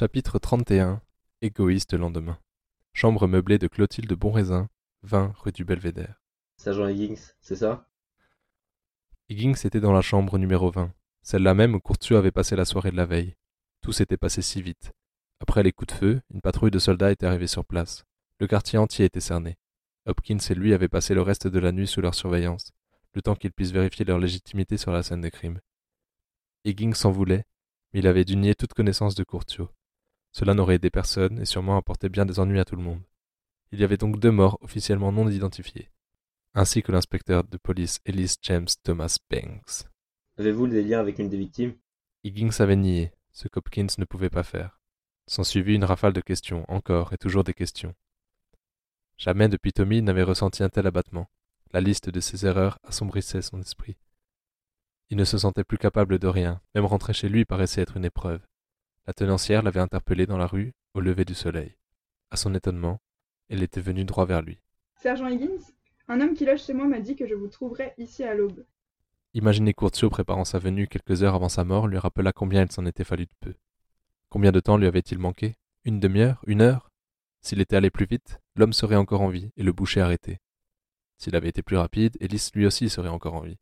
Chapitre 31 Égoïste lendemain. Chambre meublée de Clotilde Bonraisin, 20 rue du Belvédère. Sergent Higgins, c'est ça? Higgins était dans la chambre numéro 20, celle-là même où Courtieu avait passé la soirée de la veille. Tout s'était passé si vite. Après les coups de feu, une patrouille de soldats était arrivée sur place. Le quartier entier était cerné. Hopkins et lui avaient passé le reste de la nuit sous leur surveillance, le temps qu'ils puissent vérifier leur légitimité sur la scène des crimes. Higgins s'en voulait, mais il avait dû nier toute connaissance de Courtieu. Cela n'aurait aidé personne et sûrement apporté bien des ennuis à tout le monde. Il y avait donc deux morts officiellement non identifiés, ainsi que l'inspecteur de police Ellis James Thomas Banks. Avez-vous des liens avec une des victimes? Higgins avait nié, ce qu'Hopkins ne pouvait pas faire. S'ensuivit une rafale de questions, encore et toujours des questions. Jamais depuis Tommy il n'avait ressenti un tel abattement. La liste de ses erreurs assombrissait son esprit. Il ne se sentait plus capable de rien, même rentrer chez lui paraissait être une épreuve. La tenancière l'avait interpellé dans la rue au lever du soleil. À son étonnement, elle était venue droit vers lui. Sergent Higgins, un homme qui loge chez moi m'a dit que je vous trouverais ici à l'aube. Imaginer Courtiot préparant sa venue quelques heures avant sa mort lui rappela combien il s'en était fallu de peu. Combien de temps lui avait-il manqué? Une demi-heure? Une heure? S'il était allé plus vite, l'homme serait encore en vie et le boucher arrêté. S'il avait été plus rapide, Ellis lui aussi serait encore en vie.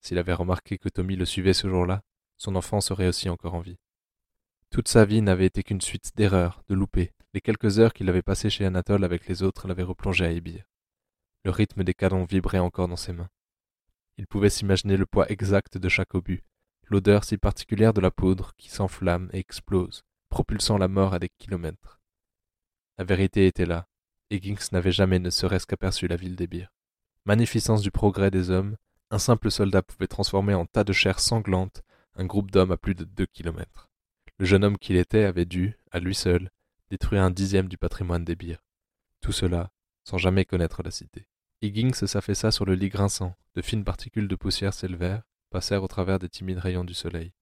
S'il avait remarqué que Tommy le suivait ce jour-là, son enfant serait aussi encore en vie. Toute sa vie n'avait été qu'une suite d'erreurs, de loupés. Les quelques heures qu'il avait passées chez Anatole avec les autres l'avaient replongé à Ébir. Le rythme des canons vibrait encore dans ses mains. Il pouvait s'imaginer le poids exact de chaque obus, l'odeur si particulière de la poudre qui s'enflamme et explose, propulsant la mort à des kilomètres. La vérité était là. Higgins n'avait jamais ne serait-ce qu'aperçu la ville d'Ébir. Magnificence du progrès des hommes, un simple soldat pouvait transformer en tas de chair sanglante un groupe d'hommes à plus de deux kilomètres. Le jeune homme qu'il était avait dû, à lui seul, détruire un dixième du patrimoine des bires. Tout cela, sans jamais connaître la cité. Higgins s'affaissa sur le lit grinçant, de fines particules de poussière s'élevèrent, passèrent au travers des timides rayons du soleil.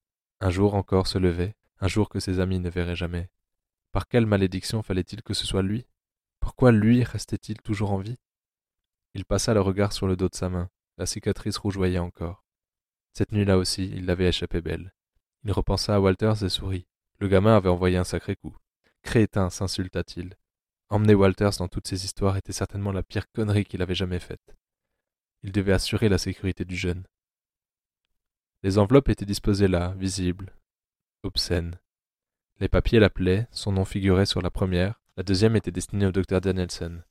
Un jour encore se levait, un jour que ses amis ne verraient jamais. Par quelle malédiction fallait-il que ce soit lui? Pourquoi lui restait-il toujours en vie? Il passa le regard sur le dos de sa main, la cicatrice rougeoyait encore. Cette nuit-là aussi, il l'avait échappé belle. Il repensa à Walters et sourit. Le gamin avait envoyé un sacré coup. Crétin, s'insulta-t-il. Emmener Walters dans toutes ces histoires était certainement la pire connerie qu'il avait jamais faite. Il devait assurer la sécurité du jeune. Les enveloppes étaient disposées là, visibles, obscènes. Les papiers l'appelaient, son nom figurait sur la première, la deuxième était destinée au docteur Danielson.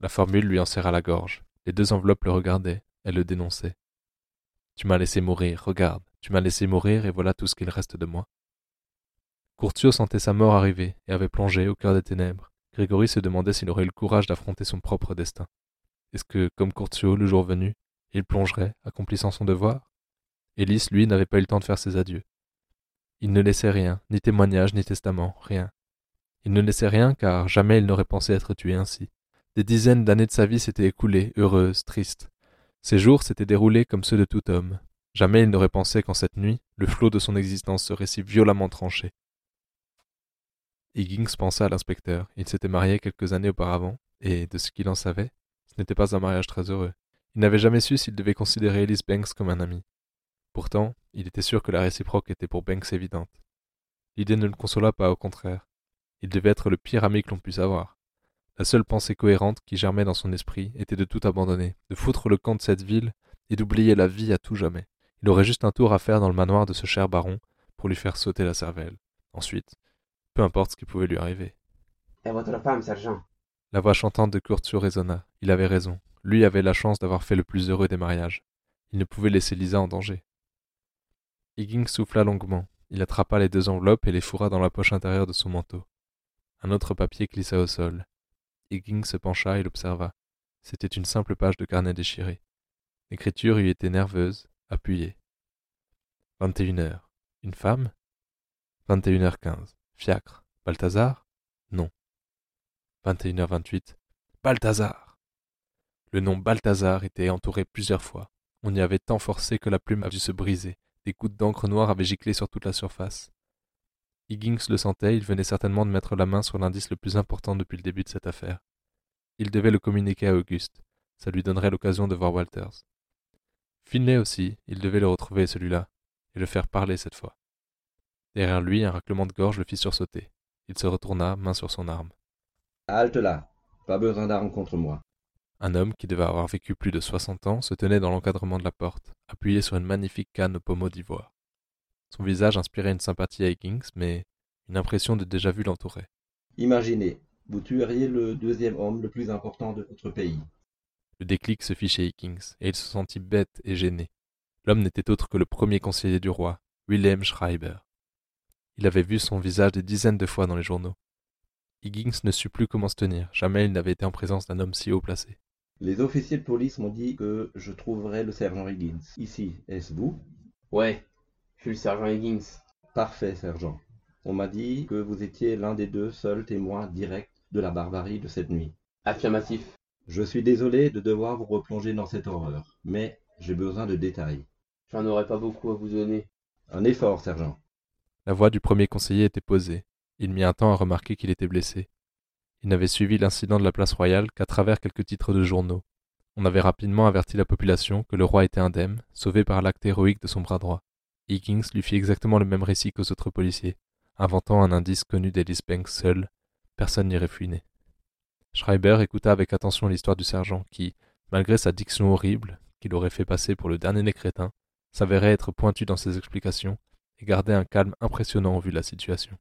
La formule lui en serra la gorge. Les deux enveloppes le regardaient, elles le dénonçaient. Tu m'as laissé mourir, regarde, tu m'as laissé mourir et voilà tout ce qu'il reste de moi. Courtiot sentait sa mort arriver et avait plongé au cœur des ténèbres. Grégory se demandait s'il aurait eu le courage d'affronter son propre destin. Est-ce que, comme Courtiot, le jour venu, il plongerait, accomplissant son devoir? Élise, lui, n'avait pas eu le temps de faire ses adieux. Il ne laissait rien, ni témoignage, ni testament, rien. Il ne laissait rien car jamais il n'aurait pensé être tué ainsi. Des dizaines d'années de sa vie s'étaient écoulées, heureuses, tristes. Ses jours s'étaient déroulés comme ceux de tout homme, Jamais il n'aurait pensé qu'en cette nuit, le flot de son existence serait si violemment tranché. Higgins pensa à l'inspecteur. Il s'était marié quelques années auparavant, et, de ce qu'il en savait, ce n'était pas un mariage très heureux. Il n'avait jamais su s'il devait considérer Ellis Banks comme un ami. Pourtant, il était sûr que la réciproque était pour Banks évidente. L'idée ne le consola pas, au contraire. Il devait être le pire ami que l'on puisse avoir. La seule pensée cohérente qui germait dans son esprit était de tout abandonner, de foutre le camp de cette ville et d'oublier la vie à tout jamais. Il aurait juste un tour à faire dans le manoir de ce cher baron pour lui faire sauter la cervelle. Ensuite, peu importe ce qui pouvait lui arriver. Et votre femme, sergent La voix chantante de Curtio résonna. Il avait raison. Lui avait la chance d'avoir fait le plus heureux des mariages. Il ne pouvait laisser Lisa en danger. Higgins souffla longuement. Il attrapa les deux enveloppes et les fourra dans la poche intérieure de son manteau. Un autre papier glissa au sol. Higgins se pencha et l'observa. C'était une simple page de carnet déchiré. L'écriture y était nerveuse, appuyée. 21h. Une femme? 21h15. Fiacre? Balthazar? Non. 21h28. Balthazar Le nom Balthazar était entouré plusieurs fois. On y avait tant forcé que la plume a dû se briser. Des gouttes d'encre noire avaient giclé sur toute la surface. Higgins le sentait, il venait certainement de mettre la main sur l'indice le plus important depuis le début de cette affaire. Il devait le communiquer à Auguste. Ça lui donnerait l'occasion de voir Walters. Finlay aussi, il devait le retrouver celui-là et le faire parler cette fois. Derrière lui, un raclement de gorge le fit sursauter. Il se retourna, main sur son arme. Halte là. Pas besoin d'armes contre moi. Un homme, qui devait avoir vécu plus de soixante ans, se tenait dans l'encadrement de la porte, appuyé sur une magnifique canne au pommeau d'ivoire. Son visage inspirait une sympathie à Higgins, mais une impression de déjà-vu l'entourait. Imaginez, vous tueriez le deuxième homme le plus important de votre pays. Le déclic se fit chez Higgins, et il se sentit bête et gêné. L'homme n'était autre que le premier conseiller du roi, Wilhelm Schreiber. Il avait vu son visage des dizaines de fois dans les journaux. Higgins ne sut plus comment se tenir, jamais il n'avait été en présence d'un homme si haut placé. Les officiers de police m'ont dit que je trouverais le sergent Higgins. Ici, est-ce vous? Ouais, je suis le sergent Higgins. Parfait, sergent. On m'a dit que vous étiez l'un des deux seuls témoins directs de la barbarie de cette nuit. Affirmatif. Je suis désolé de devoir vous replonger dans cette horreur, mais j'ai besoin de détails. J'en aurais pas beaucoup à vous donner. Un effort, sergent. La voix du premier conseiller était posée. Il mit un temps à remarquer qu'il était blessé. Il n'avait suivi l'incident de la place royale qu'à travers quelques titres de journaux. On avait rapidement averti la population que le roi était indemne, sauvé par l'acte héroïque de son bras droit. Higgins lui fit exactement le même récit qu'aux autres policiers, inventant un indice connu d'Ellis Banks seul. Personne n'irait fouiner. Schreiber écouta avec attention l'histoire du sergent qui, malgré sa diction horrible, qui l'aurait fait passer pour le dernier des crétins, s'avérait être pointu dans ses explications et gardait un calme impressionnant au vu de la situation.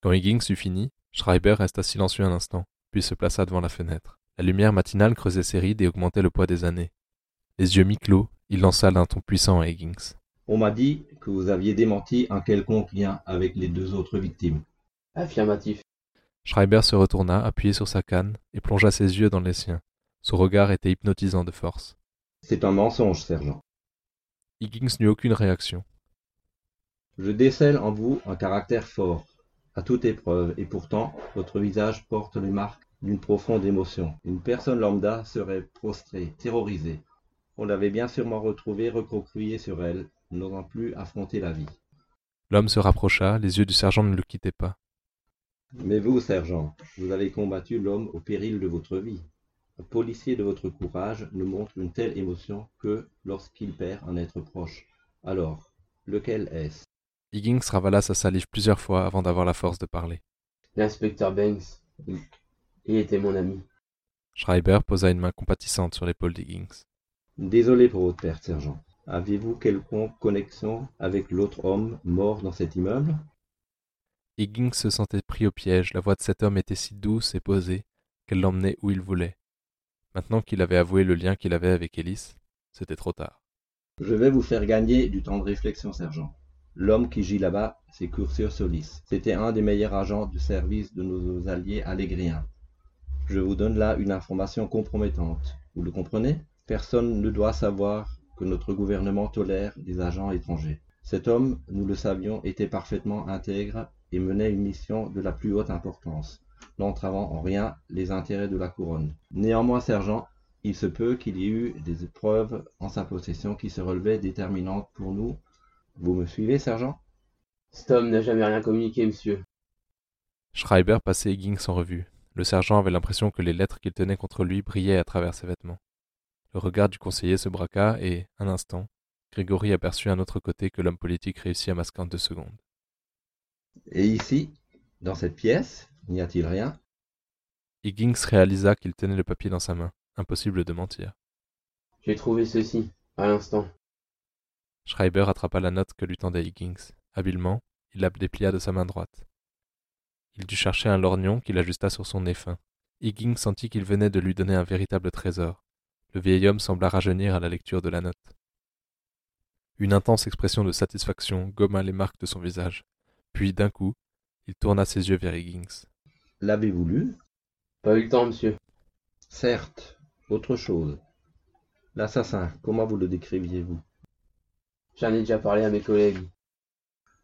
Quand Higgins eut fini, Schreiber resta silencieux un instant, puis se plaça devant la fenêtre. La lumière matinale creusait ses rides et augmentait le poids des années. Les yeux mi-clos, il lança d'un ton puissant à Higgins. On m'a dit que vous aviez démenti un quelconque lien avec les deux autres victimes. Affirmatif. Schreiber se retourna, appuyé sur sa canne, et plongea ses yeux dans les siens. Son regard était hypnotisant de force. C'est un mensonge, sergent. Higgins n'eut aucune réaction. Je décèle en vous un caractère fort, à toute épreuve, et pourtant, votre visage porte les marques d'une profonde émotion. Une personne lambda serait prostrée, terrorisée. On l'avait bien sûrement retrouvée recroquevillée sur elle, n'osant plus affronter la vie. L'homme se rapprocha, les yeux du sergent ne le quittaient pas. Mais vous, sergent, vous avez combattu l'homme au péril de votre vie. Un policier de votre courage ne montre une telle émotion que lorsqu'il perd un être proche. Alors, lequel est-ce? Higgins ravala sa salive plusieurs fois avant d'avoir la force de parler. L'inspecteur Banks. Il, il était mon ami. Schreiber posa une main compatissante sur l'épaule d'Higgins. Désolé pour votre perte, sergent. Aviez-vous quelconque connexion avec l'autre homme mort dans cet immeuble? Higgins se sentait pris au piège, la voix de cet homme était si douce et posée qu'elle l'emmenait où il voulait. Maintenant qu'il avait avoué le lien qu'il avait avec Ellis, c'était trop tard. Je vais vous faire gagner du temps de réflexion, sergent. L'homme qui gît là-bas, c'est Curtius Solis. C'était un des meilleurs agents du service de nos alliés alégriens. Je vous donne là une information compromettante. Vous le comprenez? Personne ne doit savoir que notre gouvernement tolère des agents étrangers. Cet homme, nous le savions, était parfaitement intègre et menait une mission de la plus haute importance, n'entravant en rien les intérêts de la couronne. Néanmoins, sergent, il se peut qu'il y ait eu des preuves en sa possession qui se relevaient déterminantes pour nous. Vous me suivez, sergent? Cet homme n'a jamais rien communiqué, monsieur. Schreiber passait Higgins en revue. Le sergent avait l'impression que les lettres qu'il tenait contre lui brillaient à travers ses vêtements. Le regard du conseiller se braqua et, un instant, Grégory aperçut un autre côté que l'homme politique réussit à masquer en deux secondes. Et ici, dans cette pièce, n'y a-t-il rien? Higgins réalisa qu'il tenait le papier dans sa main. Impossible de mentir. J'ai trouvé ceci, à l'instant. Schreiber attrapa la note que lui tendait Higgins. Habilement, il la déplia de sa main droite. Il dut chercher un lorgnon qu'il ajusta sur son nez fin. Higgins sentit qu'il venait de lui donner un véritable trésor. Le vieil homme sembla rajeunir à la lecture de la note. Une intense expression de satisfaction gomma les marques de son visage. Puis, d'un coup, il tourna ses yeux vers Higgins. L'avez-vous lu Pas eu le temps, monsieur. Certes, autre chose. L'assassin, comment vous le décriviez-vous? J'en ai déjà parlé à mes collègues.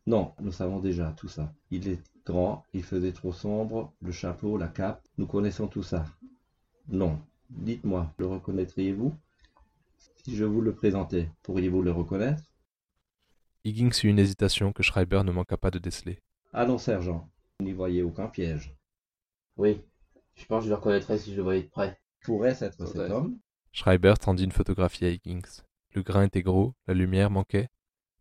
Non, nous savons déjà tout ça. Il est grand, il faisait trop sombre, le chapeau, la cape, nous connaissons tout ça. Non, dites-moi, le reconnaîtriez-vous? Si je vous le présentais, pourriez-vous le reconnaître? Higgins eut une hésitation que Schreiber ne manqua pas de déceler. Allons, sergent, vous n'y voyez aucun piège. Oui, je pense que je le reconnaîtrais si je le voyais de près. Pourrait-ce être cet Ouais. homme Schreiber tendit une photographie à Higgins. Le grain était gros, la lumière manquait,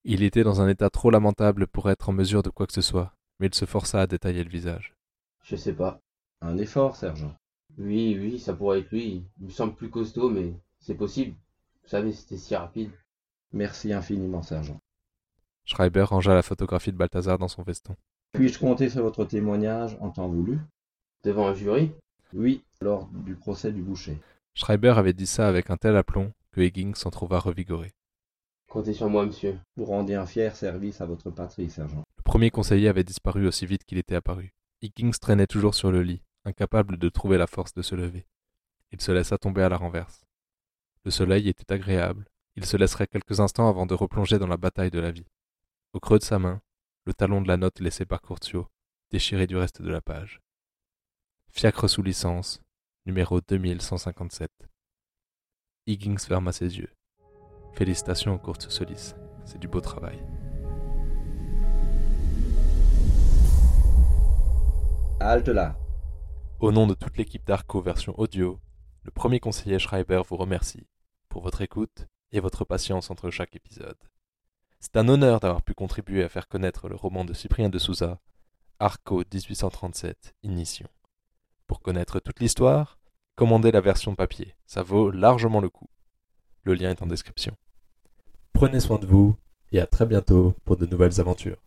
Il était dans un état trop lamentable pour être en mesure de quoi que ce soit, mais il se força à détailler le visage. Je sais pas. Un effort, sergent. Oui, oui, ça pourrait être lui. Il me semble plus costaud, mais c'est possible. Vous savez, c'était si rapide. Merci infiniment, sergent. Schreiber rangea la photographie de Balthazar dans son veston. Puis-je compter sur votre témoignage en temps voulu? Devant un jury? Oui, lors du procès du boucher. Schreiber avait dit ça avec un tel aplomb que Higgins s'en trouva revigoré. Comptez sur moi, monsieur. Vous rendiez un fier service à votre patrie, sergent. Le premier conseiller avait disparu aussi vite qu'il était apparu. Higgins traînait toujours sur le lit, incapable de trouver la force de se lever. Il se laissa tomber à la renverse. Le soleil était agréable. Il se laisserait quelques instants avant de replonger dans la bataille de la vie. Au creux de sa main, le talon de la note laissée par Curtio, déchiré du reste de la page. Fiacre sous licence, numéro 2157. Higgins ferma ses yeux. Félicitations aux courtes Solis, c'est du beau travail. Halte là. Au nom de toute l'équipe d'Arco version audio, le premier conseiller Schreiber vous remercie pour votre écoute et votre patience entre chaque épisode. C'est un honneur d'avoir pu contribuer à faire connaître le roman de Cyprien de Souza, Arco 1837, Ignition. Pour connaître toute l'histoire, commandez la version papier, ça vaut largement le coup. Le lien est en description. Prenez soin de vous et à très bientôt pour de nouvelles aventures.